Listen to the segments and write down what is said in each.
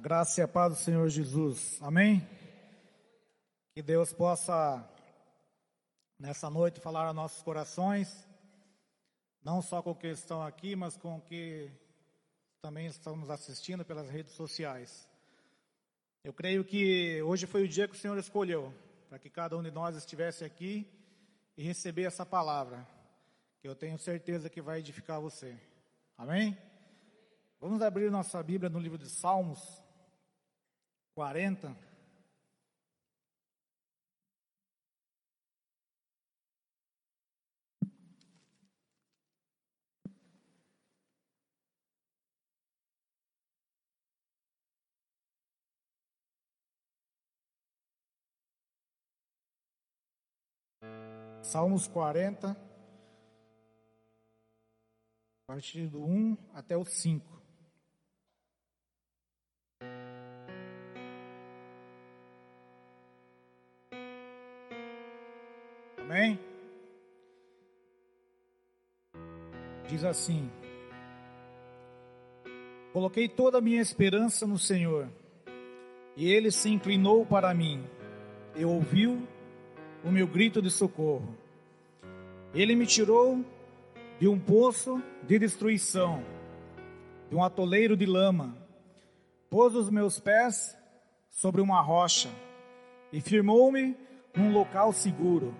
Graça e a paz do Senhor Jesus. Amém? Que Deus possa, nessa noite, falar a nossos corações, não só com o que estão aqui, mas com o que também estamos assistindo pelas redes sociais. Eu creio que hoje foi o dia que o Senhor escolheu para que cada um de nós estivesse aqui e receber essa palavra, que eu tenho certeza que vai edificar você. Amém? Vamos abrir nossa Bíblia no livro de Salmos 40. Salmos 40, a partir do 1 até o 5. Amém? Diz assim: Coloquei toda a minha esperança no Senhor, e Ele se inclinou para mim, e ouviu o meu grito de socorro. Ele me tirou de um poço de destruição, de um atoleiro de lama, pôs os meus pés sobre uma rocha e firmou-me num local seguro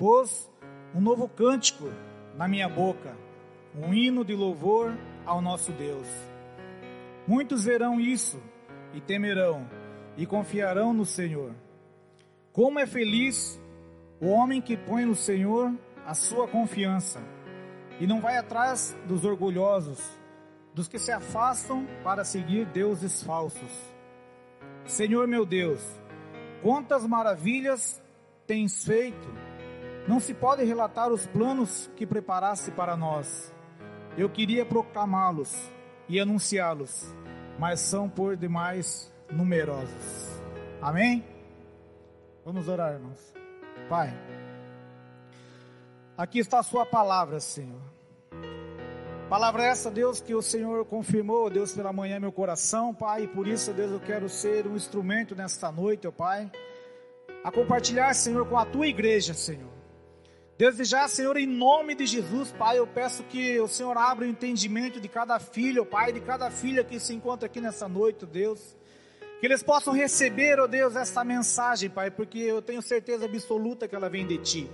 pôs um novo cântico na minha boca, um hino de louvor ao nosso Deus. Muitos verão isso e temerão e confiarão no Senhor. Como é feliz o homem que põe no Senhor a sua confiança e não vai atrás dos orgulhosos, dos que se afastam para seguir deuses falsos. Senhor meu Deus, quantas maravilhas tens feito não se pode relatar os planos que preparaste para nós. Eu queria proclamá-los e anunciá-los, mas são por demais numerosos. Amém? Vamos orar, irmãos. Pai, aqui está a Sua palavra, Senhor. Palavra essa, Deus, que o Senhor confirmou, Deus, pela manhã meu coração, Pai, e por isso, Deus, eu quero ser um instrumento nesta noite, ó Pai, a compartilhar, Senhor, com a Tua igreja, Senhor. Desde já, Senhor, em nome de Jesus, Pai, eu peço que o Senhor abra o entendimento de cada filho, Pai, de cada filha que se encontra aqui nessa noite, Deus. Que eles possam receber, ó oh Deus, esta mensagem, Pai, porque eu tenho certeza absoluta que ela vem de Ti.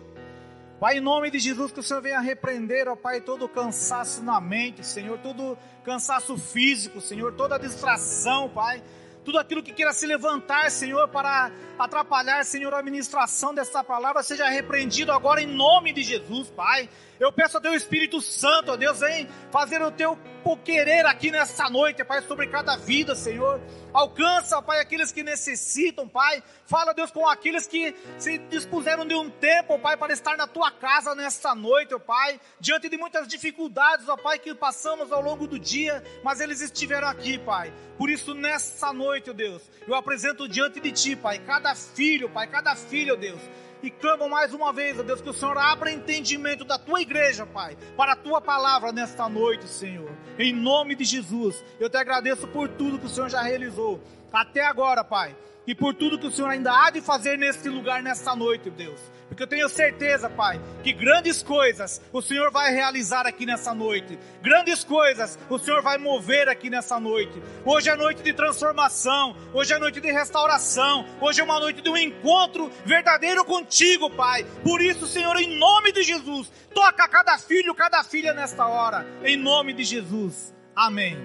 Pai, em nome de Jesus, que o Senhor venha repreender, ó Pai, todo cansaço na mente, Senhor, todo cansaço físico, Senhor, toda distração, Pai tudo aquilo que queira se levantar, Senhor, para atrapalhar, Senhor, a administração dessa palavra, seja repreendido agora em nome de Jesus, Pai. Eu peço a Teu Espírito Santo, ó Deus, vem fazer o Teu querer aqui nessa noite, Pai, sobre cada vida, Senhor. Alcança, Pai, aqueles que necessitam, Pai. Fala, Deus, com aqueles que se dispuseram de um tempo, Pai, para estar na Tua casa nesta noite, ó Pai. Diante de muitas dificuldades, ó Pai, que passamos ao longo do dia, mas eles estiveram aqui, Pai. Por isso, nessa noite, ó Deus, eu apresento diante de Ti, Pai, cada filho, Pai, cada filho, ó Deus e clamo mais uma vez, ó Deus, que o Senhor abra entendimento da tua igreja, Pai, para a tua palavra nesta noite, Senhor. Em nome de Jesus, eu te agradeço por tudo que o Senhor já realizou até agora, Pai, e por tudo que o Senhor ainda há de fazer neste lugar nesta noite, Deus. Porque eu tenho certeza, Pai, que grandes coisas o Senhor vai realizar aqui nessa noite. Grandes coisas o Senhor vai mover aqui nessa noite. Hoje é noite de transformação, hoje é noite de restauração, hoje é uma noite de um encontro verdadeiro contigo, Pai. Por isso, Senhor, em nome de Jesus, toca cada filho, cada filha nesta hora. Em nome de Jesus. Amém.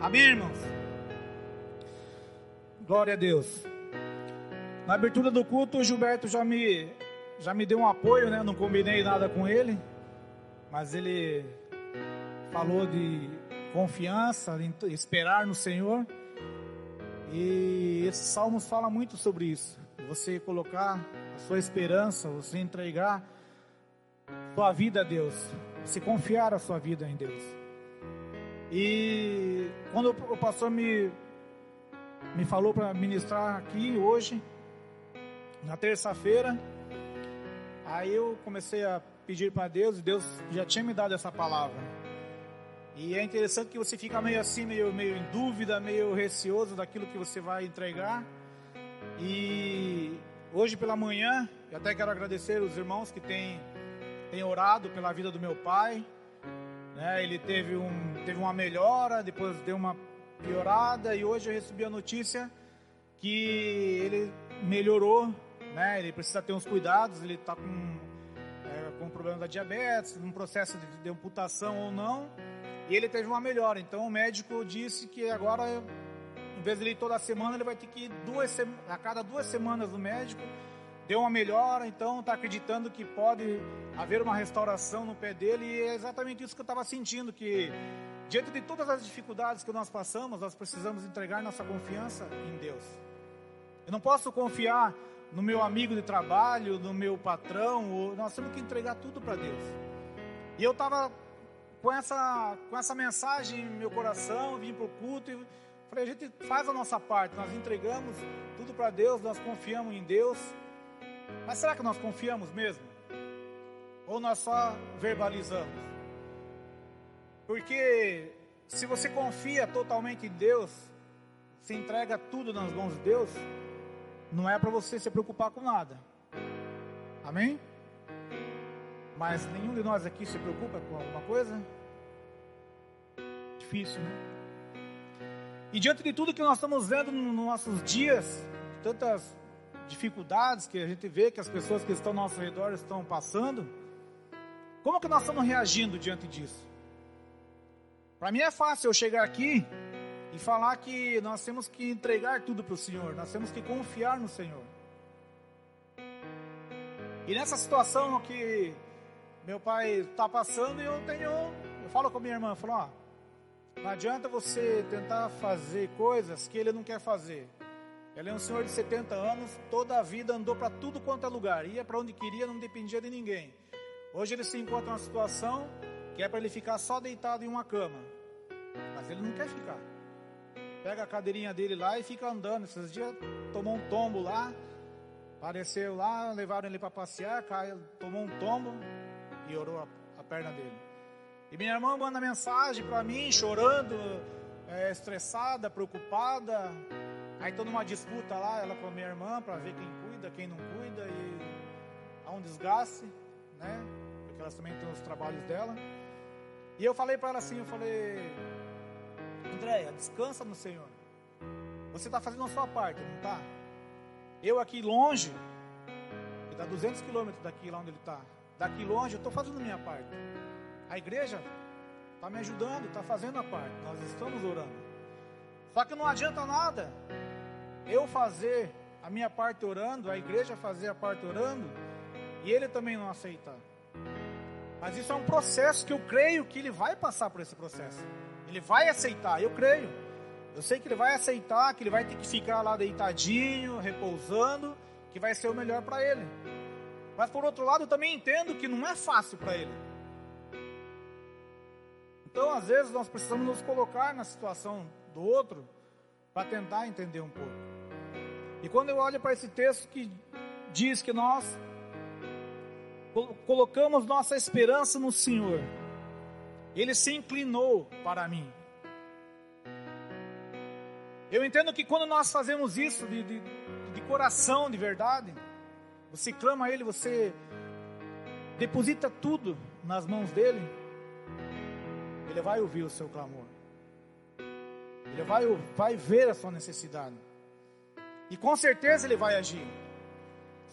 Amém, irmãos. Glória a Deus. Na abertura do culto, o Gilberto já me já me deu um apoio, né? Não combinei nada com ele, mas ele falou de confiança, de esperar no Senhor. E esse salmo fala muito sobre isso. Você colocar a sua esperança, você entregar sua vida a Deus, você confiar a sua vida em Deus. E quando o pastor me me falou para ministrar aqui hoje, na terça-feira, Aí eu comecei a pedir para Deus e Deus já tinha me dado essa palavra. E é interessante que você fica meio assim, meio, meio em dúvida, meio receoso daquilo que você vai entregar. E hoje pela manhã, eu até quero agradecer os irmãos que têm, têm orado pela vida do meu pai. Né? Ele teve, um, teve uma melhora, depois deu uma piorada e hoje eu recebi a notícia que ele melhorou, né? Ele precisa ter uns cuidados, ele está com, é, com problema da diabetes, num processo de, de amputação ou não, e ele teve uma melhora. Então o médico disse que agora, em vez de ele ir toda semana, ele vai ter que ir duas, a cada duas semanas no médico. Deu uma melhora, então está acreditando que pode haver uma restauração no pé dele, e é exatamente isso que eu estava sentindo, que Diante de todas as dificuldades que nós passamos, nós precisamos entregar nossa confiança em Deus. Eu não posso confiar no meu amigo de trabalho, no meu patrão, nós temos que entregar tudo para Deus. E eu estava com essa, com essa mensagem em meu coração, vim para o culto e falei: a gente faz a nossa parte, nós entregamos tudo para Deus, nós confiamos em Deus. Mas será que nós confiamos mesmo? Ou nós só verbalizamos? Porque se você confia totalmente em Deus, se entrega tudo nas mãos de Deus, não é para você se preocupar com nada. Amém? Mas nenhum de nós aqui se preocupa com alguma coisa? Difícil, né? E diante de tudo que nós estamos vendo nos nossos dias, tantas dificuldades que a gente vê que as pessoas que estão ao nosso redor estão passando, como que nós estamos reagindo diante disso? Para mim é fácil eu chegar aqui e falar que nós temos que entregar tudo para o Senhor, nós temos que confiar no Senhor. E nessa situação que meu pai está passando, eu tenho, eu falo com minha irmã, falo, ó, não adianta você tentar fazer coisas que ele não quer fazer. Ele é um senhor de 70 anos, toda a vida andou para tudo quanto é lugar, ia para onde queria, não dependia de ninguém. Hoje ele se encontra numa situação que é para ele ficar só deitado em uma cama. Mas ele não quer ficar. Pega a cadeirinha dele lá e fica andando. Esses dias tomou um tombo lá, apareceu lá, levaram ele para passear, caiu, tomou um tombo e orou a, a, perna dele. E minha irmã manda mensagem para mim, chorando, é, estressada, preocupada. Aí tô numa disputa lá, ela com a minha irmã, para ver quem cuida, quem não cuida, e há um desgaste, né? Porque elas também têm os trabalhos dela. E eu falei para ela assim, eu falei, Andréia, descansa no Senhor. Você está fazendo a sua parte, não está? Eu aqui longe, que dá 200 quilômetros daqui lá onde ele está. Daqui longe, eu estou fazendo a minha parte. A igreja está me ajudando, está fazendo a parte. Nós estamos orando. Só que não adianta nada eu fazer a minha parte orando, a igreja fazer a parte orando, e ele também não aceitar. Mas isso é um processo que eu creio que ele vai passar por esse processo. Ele vai aceitar, eu creio. Eu sei que ele vai aceitar, que ele vai ter que ficar lá deitadinho, repousando, que vai ser o melhor para ele. Mas por outro lado, eu também entendo que não é fácil para ele. Então, às vezes, nós precisamos nos colocar na situação do outro para tentar entender um pouco. E quando eu olho para esse texto que diz que nós colocamos nossa esperança no Senhor, Ele se inclinou para mim. Eu entendo que quando nós fazemos isso de, de, de coração, de verdade, você clama a Ele, você deposita tudo nas mãos dEle, Ele vai ouvir o seu clamor. Ele vai, vai ver a sua necessidade. E com certeza Ele vai agir.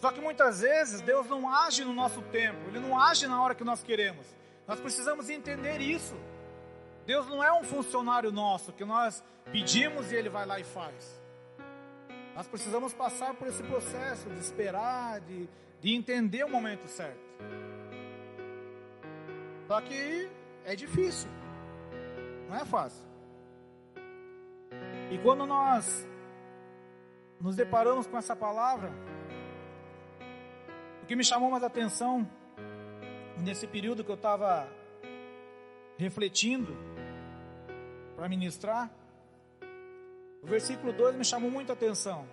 Só que muitas vezes Deus não age no nosso tempo, Ele não age na hora que nós queremos. Nós precisamos entender isso. Deus não é um funcionário nosso que nós pedimos e Ele vai lá e faz. Nós precisamos passar por esse processo de esperar, de, de entender o momento certo. Só que é difícil, não é fácil. E quando nós nos deparamos com essa palavra, que me chamou mais atenção nesse período que eu estava refletindo para ministrar, o versículo 2 me chamou muito a atenção.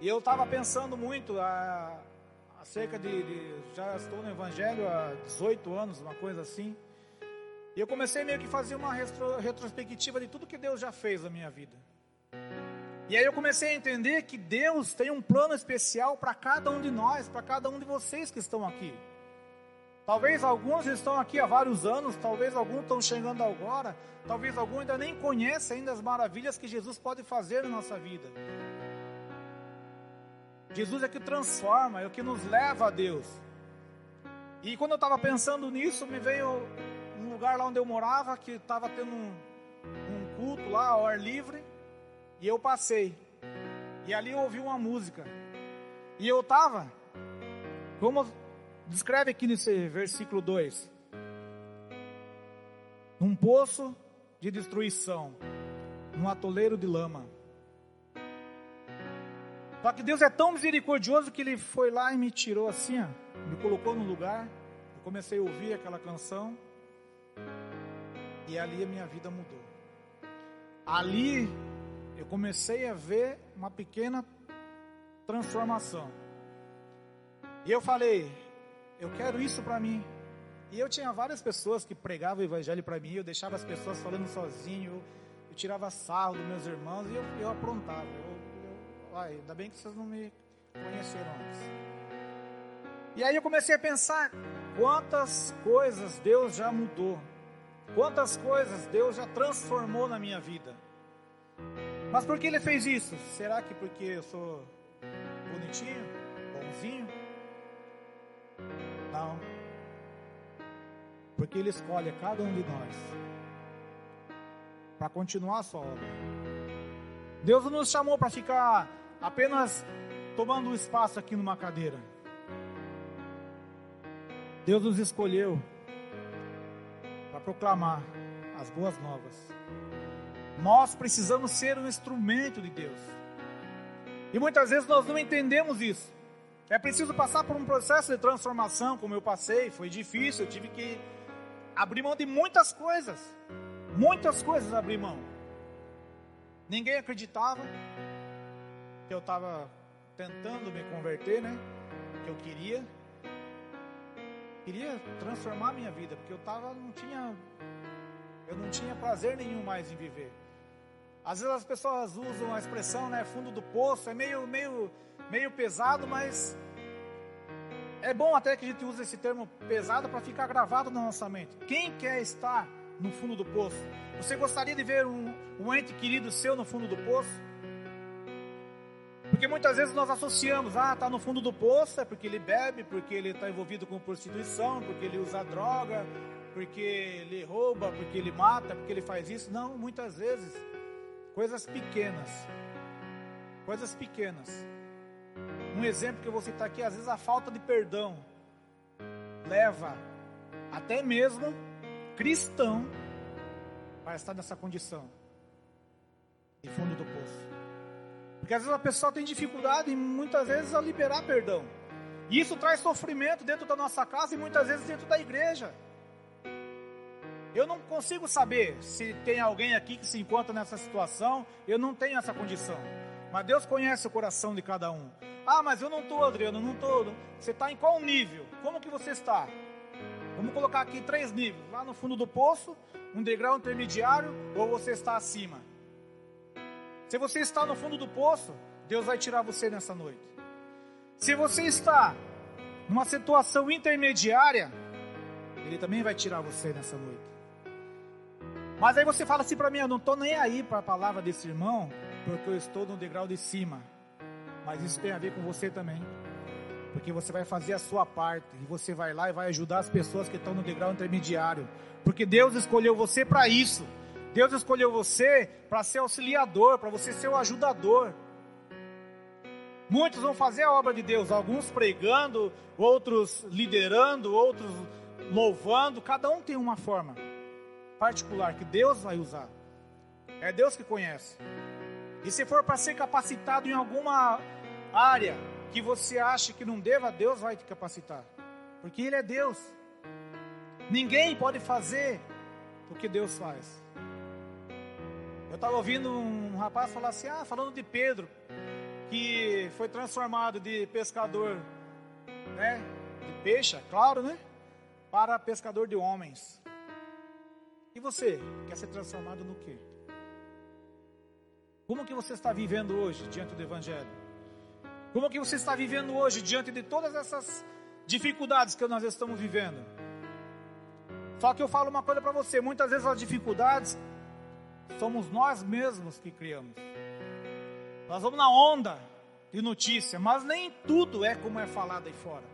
E eu estava pensando muito a, acerca de, de, Já estou no Evangelho há 18 anos, uma coisa assim. E eu comecei meio que fazer uma retrospectiva de tudo que Deus já fez na minha vida. E aí eu comecei a entender que Deus tem um plano especial para cada um de nós, para cada um de vocês que estão aqui. Talvez alguns estão aqui há vários anos, talvez alguns estão chegando agora, talvez alguns ainda nem conhecem ainda as maravilhas que Jesus pode fazer na nossa vida. Jesus é que transforma, é o que nos leva a Deus. E quando eu estava pensando nisso, me veio um lugar lá onde eu morava, que estava tendo um, um, culto lá ao ar livre, e eu passei. E ali eu ouvi uma música. E eu estava, como Descreve aqui nesse versículo 2: num poço de destruição, num atoleiro de lama. Só que Deus é tão misericordioso que Ele foi lá e me tirou assim, ó, me colocou no lugar. Eu comecei a ouvir aquela canção e ali a minha vida mudou. Ali eu comecei a ver uma pequena transformação. E eu falei, eu quero isso para mim. E eu tinha várias pessoas que pregavam o evangelho para mim, eu deixava as pessoas falando sozinho, eu, tirava sarro dos meus irmãos e eu, eu aprontava. Eu, eu, ai, ainda bem que vocês não me conheceram antes. E aí eu comecei a pensar quantas coisas Deus já mudou, quantas coisas Deus já transformou na minha vida. Mas por que Ele fez isso? Será que porque eu sou bonitinho, bonzinho? Não. Porque Ele escolhe cada um de nós para continuar a sua obra. Deus não nos chamou para ficar apenas tomando um espaço aqui numa cadeira. Deus nos escolheu para proclamar as boas novas. Nós precisamos ser um instrumento de Deus. E muitas vezes nós não entendemos isso. É preciso passar por um processo de transformação, como eu passei, foi difícil, eu tive que abrir mão de muitas coisas. Muitas coisas abrir mão. Ninguém acreditava que eu estava tentando me converter, né? Que eu queria. Queria transformar a minha vida, porque eu tava, não tinha eu não tinha prazer nenhum mais em viver. Às vezes as pessoas usam a expressão, né, fundo do poço, é meio meio meio pesado, mas é bom até que a gente use esse termo pesado para ficar gravado na nossa mente. Quem quer estar no fundo do poço? Você gostaria de ver um, um ente querido seu no fundo do poço? Porque muitas vezes nós associamos, ah, está no fundo do poço, é porque ele bebe, porque ele está envolvido com prostituição, porque ele usa droga, porque ele rouba, porque ele mata, porque ele faz isso. Não, muitas vezes, coisas pequenas. Coisas pequenas um exemplo que eu vou citar aqui, às vezes a falta de perdão leva até mesmo cristão para estar nessa condição de fundo do poço. Porque às vezes a pessoa tem dificuldade muitas vezes a liberar perdão. E isso traz sofrimento dentro da nossa casa e muitas vezes dentro da igreja. Eu não consigo saber se tem alguém aqui que se encontra nessa situação, eu não tenho essa condição. Mas Deus conhece o coração de cada um. Ah, mas eu não estou, Adriano, não estou. Você está em qual nível? Como que você está? Vamos colocar aqui três níveis. Lá no fundo do poço, um degrau intermediário, ou você está acima? Se você está no fundo do poço, Deus vai tirar você nessa noite. Se você está numa situação intermediária, Ele também vai tirar você nessa noite. Mas aí você fala assim para mim: eu não estou nem aí para a palavra desse irmão, porque eu estou no degrau de cima. Mas isso tem a ver com você também. Porque você vai fazer a sua parte e você vai lá e vai ajudar as pessoas que estão no degrau intermediário. Porque Deus escolheu você para isso. Deus escolheu você para ser auxiliador, para você ser o ajudador. Muitos vão fazer a obra de Deus, alguns pregando, outros liderando, outros louvando. Cada um tem uma forma particular que Deus vai usar. É Deus que conhece. E se for para ser capacitado em alguma área que você acha que não deva, Deus vai te capacitar. Porque Ele é Deus. Ninguém pode fazer o que Deus faz. Eu estava ouvindo um rapaz falar assim, ah, falando de Pedro, que foi transformado de pescador, né, de peixe, claro, né, para pescador de homens. E você quer ser transformado no quê? Como que você está vivendo hoje diante do Evangelho? Como que você está vivendo hoje diante de todas essas dificuldades que nós estamos vivendo? Só que eu falo uma coisa para você: muitas vezes as dificuldades somos nós mesmos que criamos. Nós vamos na onda de notícia, mas nem tudo é como é falado aí fora.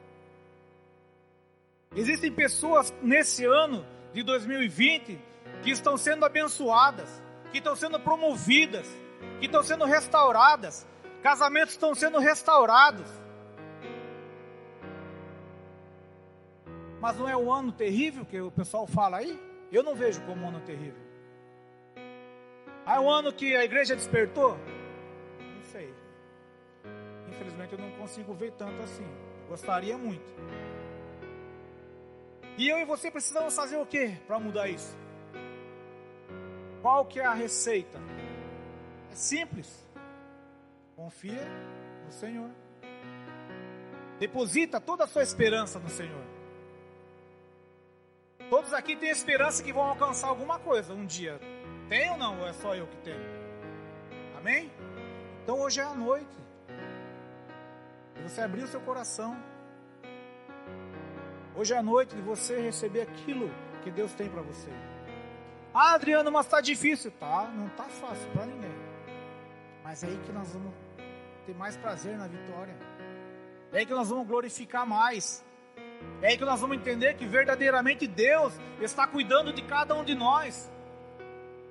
Existem pessoas nesse ano de 2020 que estão sendo abençoadas, que estão sendo promovidas, que estão sendo restauradas, casamentos estão sendo restaurados. Mas não é o ano terrível que o pessoal fala aí? Eu não vejo como um ano terrível. Ah, é o ano que a igreja despertou? Não sei. Infelizmente eu não consigo ver tanto assim. Gostaria muito. E eu e você precisamos fazer o que para mudar isso? Qual que é a receita? É simples. Confia no Senhor. Deposita toda a sua esperança no Senhor. Todos aqui têm esperança que vão alcançar alguma coisa um dia. Tem ou não? Ou é só eu que tenho? Amém? Então hoje é a noite. E você abrir o seu coração. Hoje é a noite de você receber aquilo que Deus tem para você. Ah, Adriano, mas está difícil. Tá, não está fácil para ninguém. Mas é aí que nós vamos ter mais prazer na vitória. É aí que nós vamos glorificar mais. É aí que nós vamos entender que verdadeiramente Deus está cuidando de cada um de nós.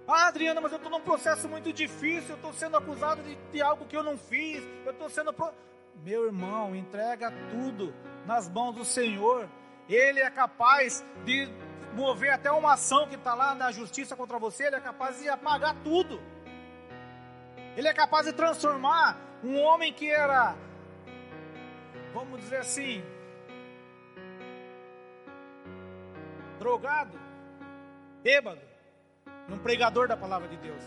Ah, Adriana, mas eu estou num processo muito difícil, eu estou sendo acusado de, de, algo que eu não fiz, eu estou sendo. Pro... Meu irmão, entrega tudo nas mãos do Senhor. Ele é capaz de mover até uma ação que está lá na justiça contra você, ele é capaz de apagar tudo. Ele é capaz de transformar um homem que era, vamos dizer assim, drogado, bêbado, num pregador da palavra de Deus.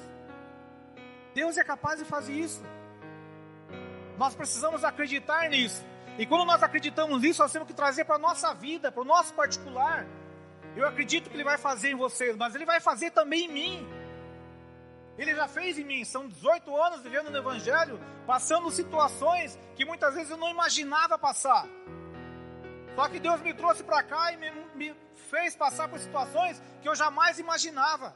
Deus é capaz de fazer isso. Nós precisamos acreditar nisso. E quando nós acreditamos nisso, nós temos que trazer para a nossa vida, para o nosso particular. Eu acredito que Ele vai fazer em vocês, mas Ele vai fazer também em mim. Ele já fez em mim. São 18 anos vivendo no Evangelho, passando situações que muitas vezes eu não imaginava passar. Só que Deus me trouxe para cá e me, me fez passar por situações que eu jamais imaginava.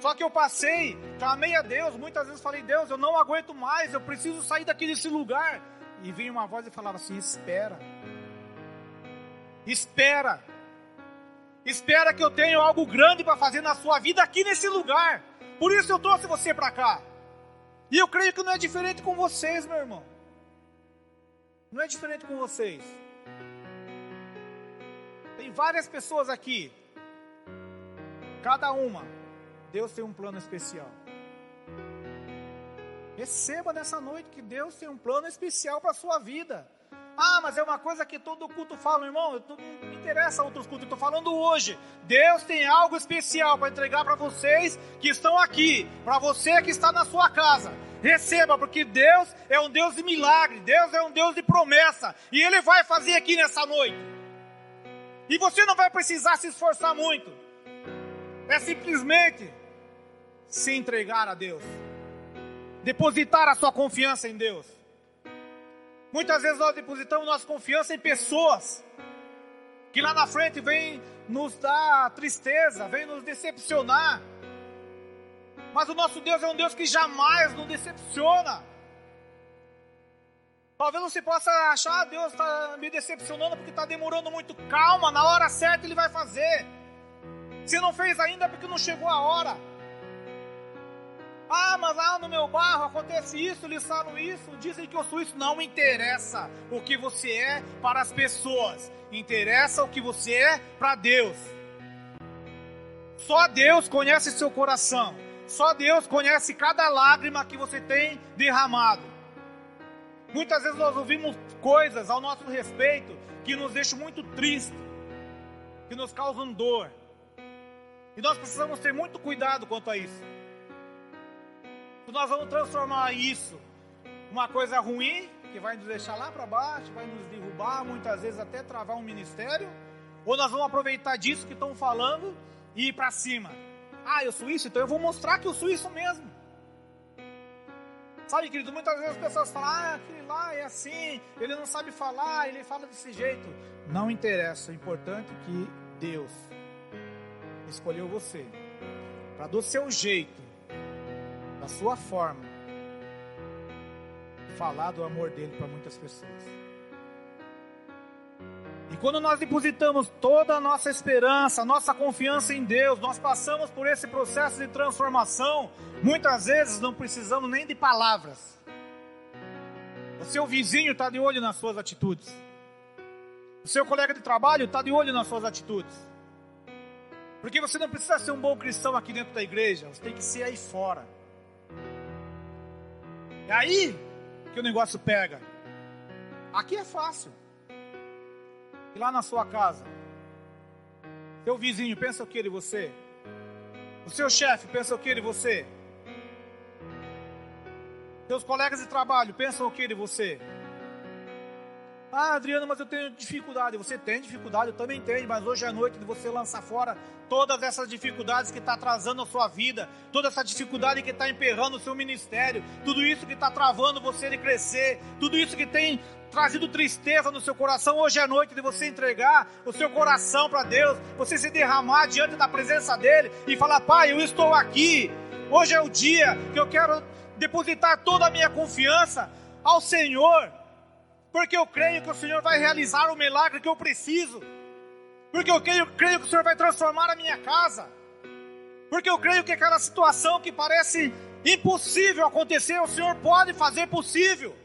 Só que eu passei, clamei a Deus, muitas vezes falei, Deus, eu não aguento mais, eu preciso sair daqui desse lugar. E vinha uma voz e falava assim: espera, espera, espera que eu tenho algo grande para fazer na sua vida aqui nesse lugar. Por isso eu trouxe você para cá. E eu creio que não é diferente com vocês, meu irmão. Não é diferente com vocês. Tem várias pessoas aqui. Cada uma, Deus tem um plano especial. Receba nessa noite que Deus tem um plano especial para a sua vida. Ah, mas é uma coisa que todo culto fala, irmão. Não me interessa outros cultos, eu estou falando hoje. Deus tem algo especial para entregar para vocês que estão aqui, para você que está na sua casa. Receba, porque Deus é um Deus de milagre, Deus é um Deus de promessa, e Ele vai fazer aqui nessa noite. E você não vai precisar se esforçar muito, é simplesmente se entregar a Deus, depositar a sua confiança em Deus. Muitas vezes nós depositamos nossa confiança em pessoas que lá na frente vem nos dar tristeza, vem nos decepcionar. Mas o nosso Deus é um Deus que jamais nos decepciona. Talvez você possa achar, ah, Deus está me decepcionando porque está demorando muito. Calma, na hora certa Ele vai fazer. Se não fez ainda é porque não chegou a hora. Ah, mas lá no meu barro acontece isso, eles falam isso, dizem que eu sou isso. Não interessa o que você é para as pessoas, interessa o que você é para Deus. Só Deus conhece seu coração, só Deus conhece cada lágrima que você tem derramado. Muitas vezes nós ouvimos coisas ao nosso respeito que nos deixam muito tristes, que nos causam dor. E nós precisamos ter muito cuidado quanto a isso nós vamos transformar isso uma coisa ruim, que vai nos deixar lá para baixo, vai nos derrubar, muitas vezes até travar um ministério, ou nós vamos aproveitar disso que estão falando e ir para cima. Ah, eu sou isso, então eu vou mostrar que eu sou isso mesmo. Sabe, querido, muitas vezes as pessoas falam, ah, aquele lá é assim, ele não sabe falar, ele fala desse jeito. Não interessa, o importante é que Deus escolheu você para do seu jeito, da sua forma, falar do amor dele para muitas pessoas. E quando nós depositamos toda a nossa esperança, nossa confiança em Deus, nós passamos por esse processo de transformação. Muitas vezes não precisamos nem de palavras. O seu vizinho está de olho nas suas atitudes. O seu colega de trabalho está de olho nas suas atitudes. Porque você não precisa ser um bom cristão aqui dentro da igreja, você tem que ser aí fora. É aí que o negócio pega. Aqui é fácil. E lá na sua casa, seu vizinho pensa o que de você? O seu chefe pensa o que de você? Seus colegas de trabalho pensam o que de você? Ah, Adriano, mas eu tenho dificuldade. Você tem dificuldade, eu também tenho, mas hoje é noite de você lançar fora todas essas dificuldades que está atrasando a sua vida, toda essa dificuldade que está emperrando o seu ministério, tudo isso que está travando você de crescer, tudo isso que tem trazido tristeza no seu coração. Hoje é noite de você entregar o seu coração para Deus, você se derramar diante da presença dEle e falar: Pai, eu estou aqui. Hoje é o dia que eu quero depositar toda a minha confiança ao Senhor porque eu creio que o Senhor vai realizar o milagre que eu preciso, porque eu creio, creio que o Senhor vai transformar a minha casa, porque eu creio que aquela situação que parece impossível acontecer, o Senhor pode fazer possível.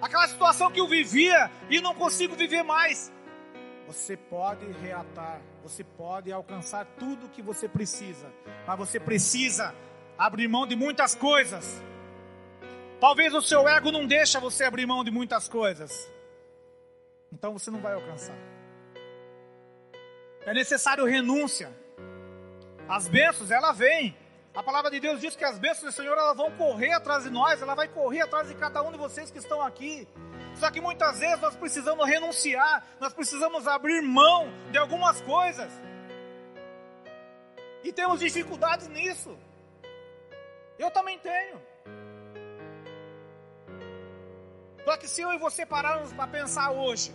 Aquela situação que eu vivia e não consigo viver mais, você pode reatar, você pode alcançar tudo o que você precisa, mas você precisa abrir mão de muitas coisas Talvez o seu ego não deixa você abrir mão de muitas coisas. Então você não vai alcançar. É necessário renúncia. As bênçãos, ela vem. A palavra de Deus diz que as bênçãos do Senhor elas vão correr atrás de nós, ela vai correr atrás de cada um de vocês que estão aqui. Só que muitas vezes nós precisamos renunciar, nós precisamos abrir mão de algumas coisas. E temos dificuldades nisso. Eu também tenho. Só que se eu e você pararmos para pensar hoje,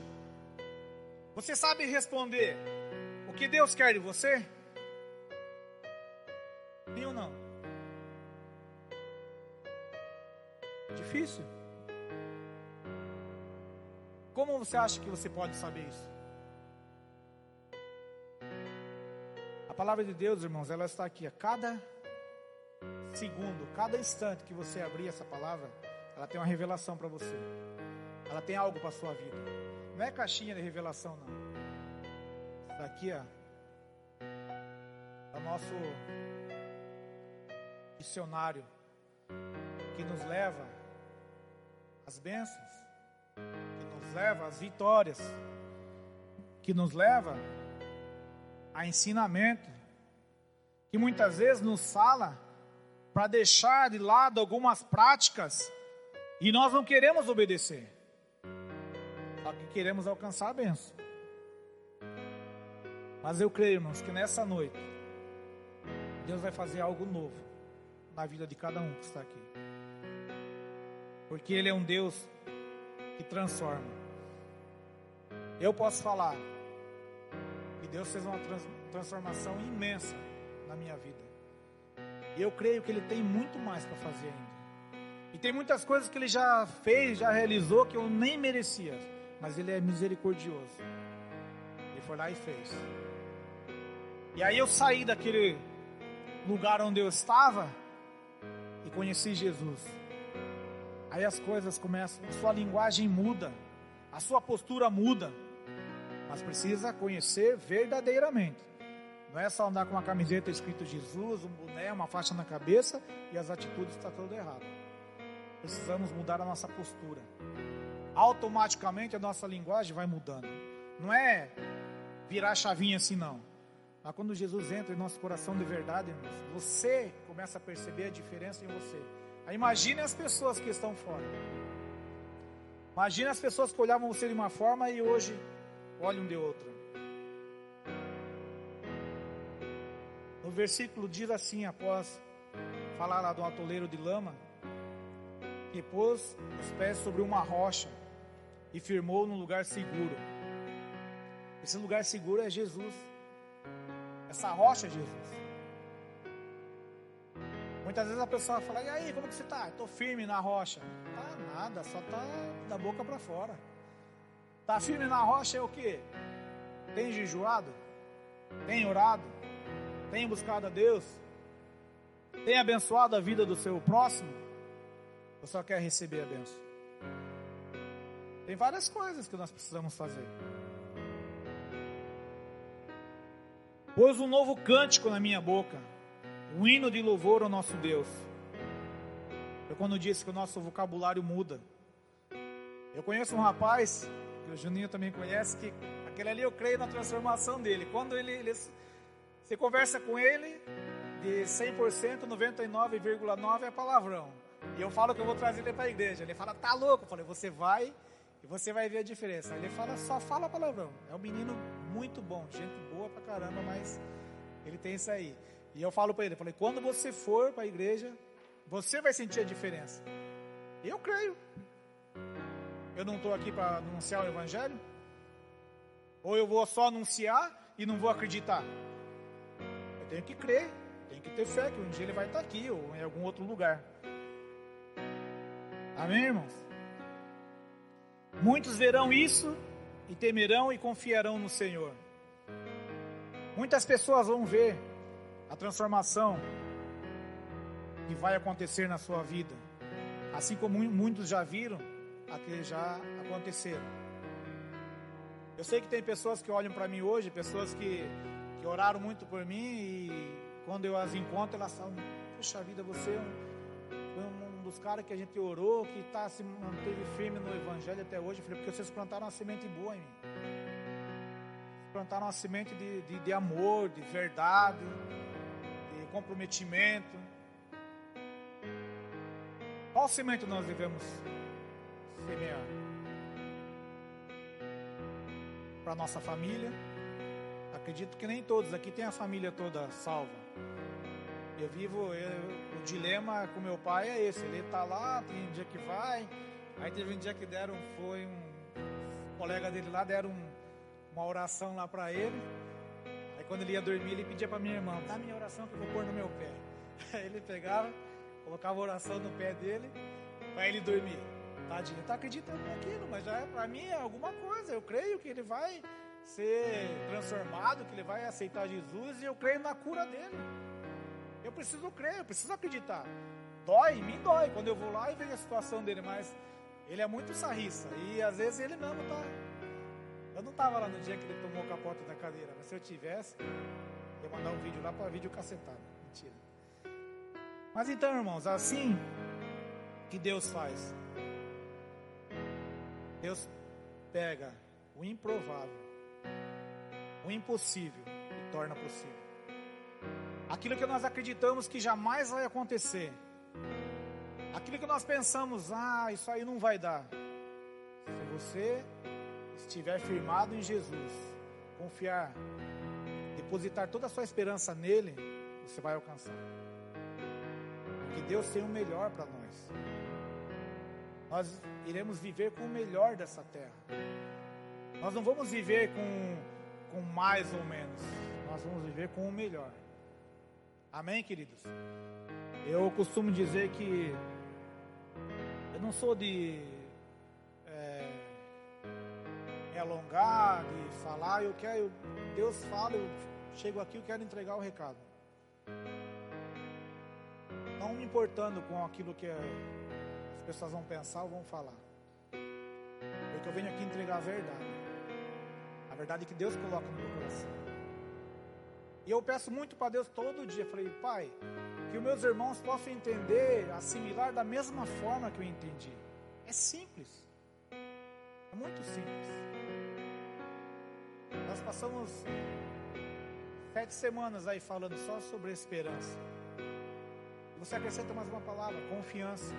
você sabe responder o que Deus quer de você? Sim ou não? Difícil. Como você acha que você pode saber isso? A palavra de Deus, irmãos, ela está aqui a cada segundo, cada instante que você abrir essa palavra, ela tem uma revelação para você. Ela tem algo para sua vida. Não é caixinha de revelação, não. Isso daqui, ó, é o nosso dicionário que nos leva às bênçãos, que nos leva às vitórias, que nos leva a ensinamento, que muitas vezes nos fala para deixar de lado algumas práticas e nós não queremos obedecer. Só que queremos alcançar a benção. Mas eu creio, irmãos, que nessa noite Deus vai fazer algo novo na vida de cada um que está aqui. Porque Ele é um Deus que transforma. Eu posso falar que Deus fez uma transformação imensa na minha vida. E eu creio que Ele tem muito mais para fazer ainda. E tem muitas coisas que ele já fez, já realizou, que eu nem merecia. Mas ele é misericordioso. Ele foi lá e fez. E aí eu saí daquele lugar onde eu estava e conheci Jesus. Aí as coisas começam, a sua linguagem muda, a sua postura muda. Mas precisa conhecer verdadeiramente. Não é só andar com uma camiseta escrito Jesus, um boné, uma faixa na cabeça e as atitudes estão tá tudo errado precisamos mudar a nossa postura. Automaticamente a nossa linguagem vai mudando. Não é virar a chavinha assim, não. Mas quando Jesus entra em nosso coração de verdade, irmãos, você começa a perceber a diferença em você. Aí imagine as pessoas que estão fora. Imagine as pessoas que olhavam você de uma forma e hoje olham de outra. versículo diz assim, após falar lá do atoleiro de lama, que pôs os pés sobre uma rocha e firmou num lugar seguro. Esse lugar seguro é Jesus. Essa rocha é Jesus. Muitas vezes a pessoa fala, e aí, como que você está? Estou firme na rocha. Tá nada, só tá da boca para fora. Tá firme na rocha é o que? Tem jejuado? Tem orado? Tem buscado a Deus? Tem abençoado a vida do seu próximo? Ou só quer receber a benção? Tem várias coisas que nós precisamos fazer. Pôs um novo cântico na minha boca, um hino de louvor ao nosso Deus. Eu quando disse que o nosso vocabulário muda. Eu conheço um rapaz, que o Juninho também conhece, que aquele ali eu creio na transformação dele. Quando ele, ele você conversa com ele, de 100%, 99,9% é palavrão. E eu falo que eu vou trazer ele para a igreja. Ele fala, tá louco? Eu falei, você vai e você vai ver a diferença. Ele fala, só fala palavrão. É um menino muito bom, gente boa pra caramba, mas ele tem isso aí. E eu falo para ele, falei, quando você for para a igreja, você vai sentir a diferença. Eu creio. Eu não estou aqui para anunciar o evangelho? Ou eu vou só anunciar e não vou acreditar? Eu tenho que crer, tenho que ter fé que um dia ele vai estar aqui ou em algum outro lugar. Amém, irmãos? Muitos verão isso e temerão e confiarão no Senhor. Muitas pessoas vão ver a transformação que vai acontecer na sua vida, assim como muitos já viram, aqui já aconteceram. Eu sei que tem pessoas que olham para mim hoje, pessoas que, que oraram muito por mim e quando eu as encontro, elas falam: Puxa vida, você é um, um dos caras que a gente orou, que tá, se manteve firme no Evangelho até hoje. Eu falei: Porque vocês plantaram uma semente boa em mim. Plantaram uma semente de, de, de amor, de verdade, de comprometimento. Qual semente nós devemos semear? para nossa família. Acredito que nem todos aqui têm a família toda salva. Eu vivo, eu, o dilema com meu pai é esse, ele está lá, tem um dia que vai, aí teve um dia que deram, foi um colega dele lá, deram um, uma oração lá para ele, aí quando ele ia dormir, ele pedia para minha irmã, dá minha oração que eu vou pôr no meu pé. Aí ele pegava, colocava a oração no pé dele, para ele dormir. Tadinho, está acreditando naquilo, mas já é, para mim é alguma coisa. Eu creio que ele vai ser transformado, que ele vai aceitar Jesus e eu creio na cura dele. Eu preciso crer, eu preciso acreditar. Dói, me dói quando eu vou lá e vejo a situação dele, mas ele é muito sarriça e às vezes ele não tá. Eu não estava lá no dia que ele tomou o capote da cadeira, mas se eu tivesse, eu ia mandar um vídeo lá para vídeo cacetado. Mentira. Mas então, irmãos, assim que Deus faz. Deus pega o improvável, o impossível e torna possível. Aquilo que nós acreditamos que jamais vai acontecer, aquilo que nós pensamos, ah, isso aí não vai dar. Se você estiver firmado em Jesus, confiar, depositar toda a sua esperança nele, você vai alcançar. Porque Deus tem o melhor para nós. Nós iremos viver com o melhor dessa terra. Nós não vamos viver com, com mais ou menos, nós vamos viver com o melhor. Amém, queridos? Eu costumo dizer que eu não sou de é, me alongar, de falar, eu quero, Deus fala, eu chego aqui, eu quero entregar o recado. Não me importando com aquilo que é pessoas vão pensar ou vão falar. Porque eu venho aqui entregar a verdade. A verdade que Deus coloca no meu coração. E eu peço muito para Deus todo dia. Falei, Pai, que os meus irmãos possam entender, assimilar da mesma forma que eu entendi. É simples. É muito simples. Nós passamos sete semanas aí falando só sobre esperança. Você acrescenta mais uma palavra: confiança.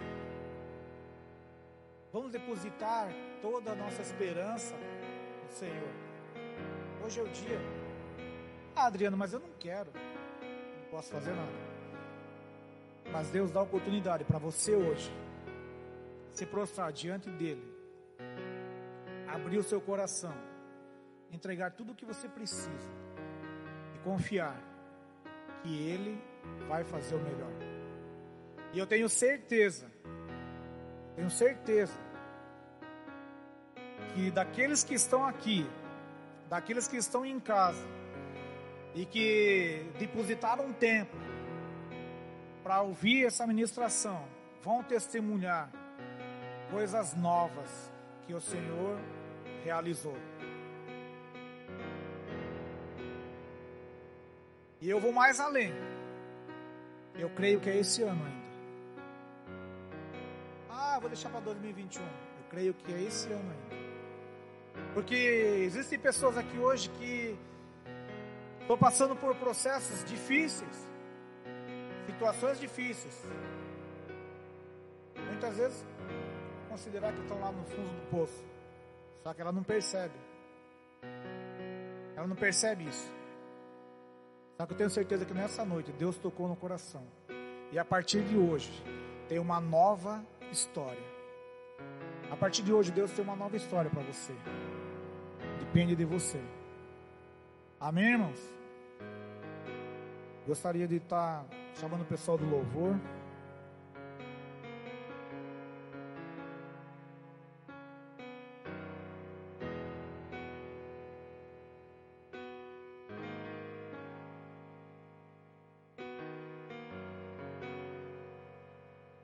Vamos depositar toda a nossa esperança no Senhor. Hoje é o dia. Ah, Adriano, mas eu não quero. não posso fazer nada. Mas Deus dá oportunidade para você hoje se prostrar diante dele, abrir o seu coração, entregar tudo o que você precisa e confiar que ele vai fazer o melhor. E eu tenho certeza, tenho certeza que daqueles que estão aqui, daqueles que estão em casa e que depositaram tempo para ouvir essa ministração, vão testemunhar coisas novas que o Senhor realizou. E eu vou mais além. Eu creio que é esse ano ainda. Ah, vou deixar para 2021. Eu creio que é esse ano ainda. Porque existem pessoas aqui hoje que estão passando por processos difíceis situações difíceis. Muitas vezes considerar que estão lá no fundo do poço. Só que ela não percebe. Ela não percebe isso. Só que eu tenho certeza que nessa noite Deus tocou no coração. E a partir de hoje tem uma nova história. A partir de hoje Deus tem uma nova história para você. Depende de você. Amém, irmãos? Gostaria de estar chamando o pessoal do louvor.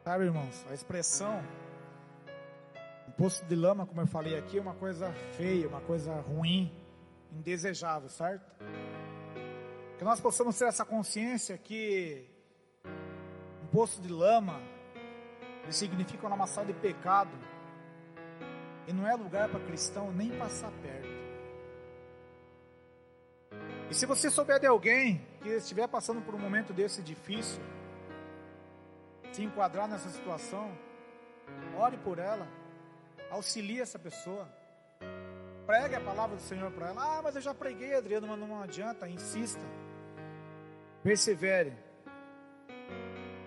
Sabe, irmãos, a expressão um poço de lama, como eu falei aqui, é uma coisa feia, uma coisa ruim, indesejável, certo? Que nós possamos ter essa consciência que poço de lama, ele significa uma lamaçal de pecado. E não é lugar para cristão nem passar perto. E se você souber de alguém que estiver passando por um momento desse difícil, se enquadrar nessa situação, ore por ela, auxilie essa pessoa, pregue a palavra do Senhor para ela. Ah, mas eu já preguei, Adriano, mas não adianta, insista, persevere.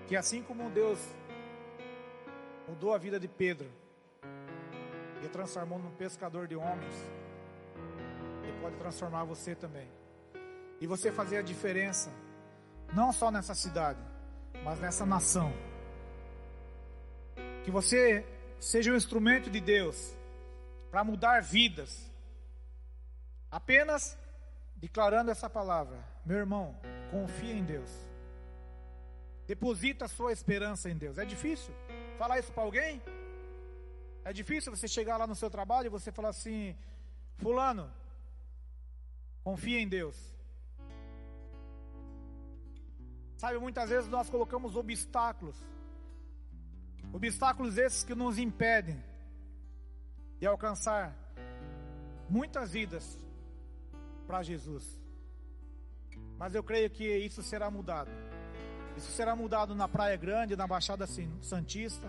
Que assim como Deus mudou a vida de Pedro e transformou num pescador de homens, Ele pode transformar você também. E você fazer a diferença, não só nessa cidade, mas nessa nação. Que você seja um instrumento de Deus para mudar vidas. Apenas declarando essa palavra, meu irmão, confia em Deus. Deposita sua esperança em Deus. É difícil falar isso para alguém? É difícil você chegar lá no seu trabalho e você falar assim: Fulano, confia em Deus. Sabe, muitas vezes nós colocamos obstáculos, obstáculos esses que nos impedem de alcançar muitas vidas para Jesus. Mas eu creio que isso será mudado. Isso será mudado na Praia Grande, na Baixada Santista.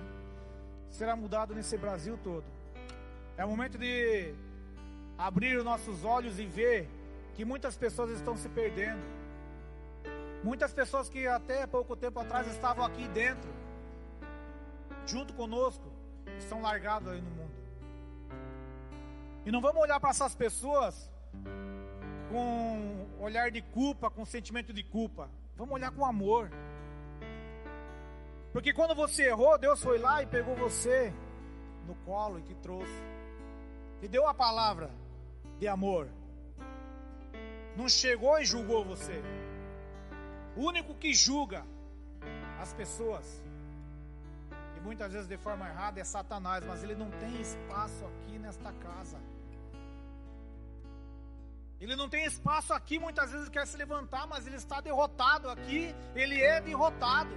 Será mudado nesse Brasil todo. É o momento de abrir os nossos olhos e ver que muitas pessoas estão se perdendo. Muitas pessoas que até pouco tempo atrás estavam aqui dentro, junto conosco, estão largadas aí no mundo. E não vamos olhar para essas pessoas com olhar de culpa, com sentimento de culpa. Vamos olhar com amor. Porque quando você errou, Deus foi lá e pegou você no colo e te trouxe. E deu a palavra de amor. Não chegou e julgou você. O único que julga as pessoas, e muitas vezes de forma errada, é Satanás, mas ele não tem espaço aqui nesta casa. Ele não tem espaço aqui, muitas vezes quer se levantar, mas ele está derrotado aqui, ele é derrotado.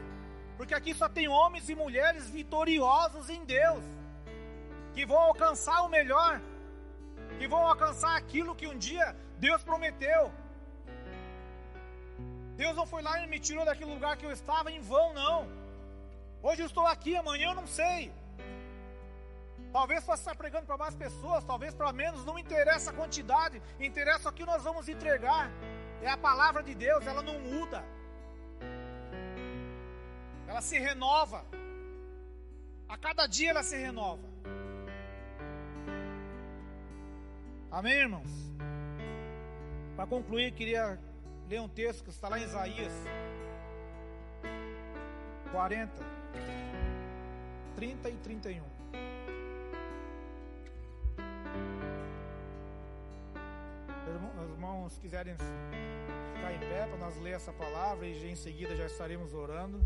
Porque aqui só tem homens e mulheres vitoriosos em Deus, que vão alcançar o melhor, que vão alcançar aquilo que um dia Deus prometeu. Deus não foi lá e me tirou daquele lugar que eu estava em vão, não. Hoje eu estou aqui, amanhã eu não sei. Talvez possa estar pregando para mais pessoas, talvez para menos, não interessa a quantidade, interessa o que nós vamos entregar. É a palavra de Deus, ela não muda. ela se renova. A cada dia ela se renova. Amém, irmãos? Para concluir, queria ler um texto que está lá em Isaías 40, 30 e 31. Irmãos quiserem ficar em pé para nós ler essa palavra e em seguida já estaremos orando.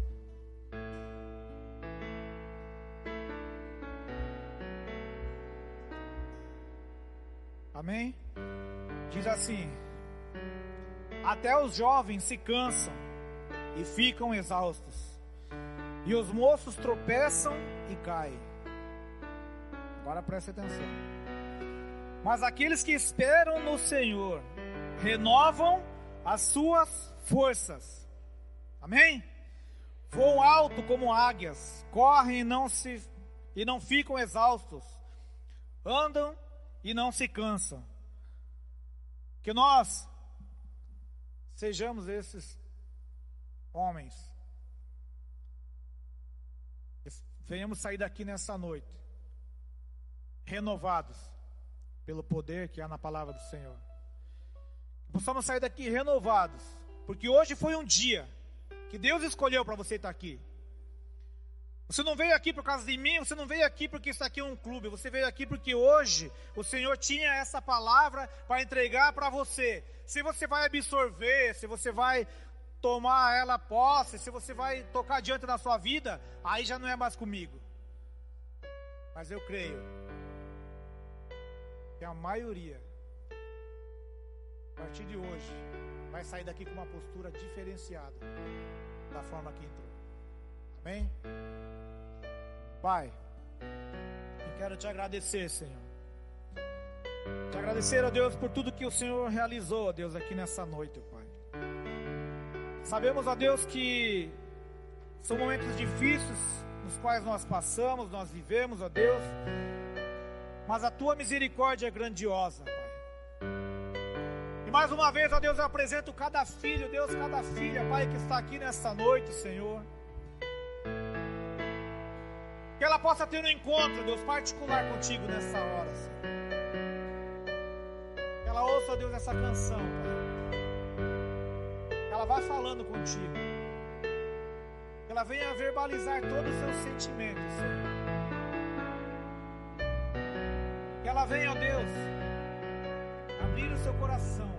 Amém? Diz assim: Até os jovens se cansam e ficam exaustos, e os moços tropeçam e caem. Agora preste atenção. Mas aqueles que esperam no Senhor renovam as suas forças. Amém? Voam alto como águias, correm e não se e não ficam exaustos. Andam e não se cansam. Que nós sejamos esses homens. Venhamos sair daqui nessa noite renovados pelo poder que há na palavra do Senhor. Possamos sair daqui renovados, porque hoje foi um dia que Deus escolheu para você estar aqui. Você não veio aqui por causa de mim, você não veio aqui porque isso aqui um clube, você veio aqui porque hoje o Senhor tinha essa palavra para entregar para você. Se você vai absorver, se você vai tomar ela posse, se você vai tocar diante da sua vida, aí já não é mais comigo. Mas eu creio que a maioria, a partir de hoje, vai sair daqui com uma postura diferenciada da forma que entrou. Amém? Pai, eu quero te agradecer, Senhor. Te agradecer, ó Deus, por tudo que o Senhor realizou, ó Deus, aqui nessa noite, ó Pai. Sabemos, ó Deus, que são momentos difíceis nos quais nós passamos, nós vivemos, ó Deus, mas a tua misericórdia é grandiosa, Pai. Mais uma vez, ó Deus, eu apresento cada filho, Deus, cada filha, Pai, que está aqui nessa noite, Senhor. Que ela possa ter um encontro, Deus, particular contigo nessa hora, Senhor. Que ela ouça, Deus, essa canção, Pai. Que ela vá falando contigo. Que ela venha verbalizar todos os seus sentimentos, Senhor. Que ela venha, ó Deus, abrir o seu coração,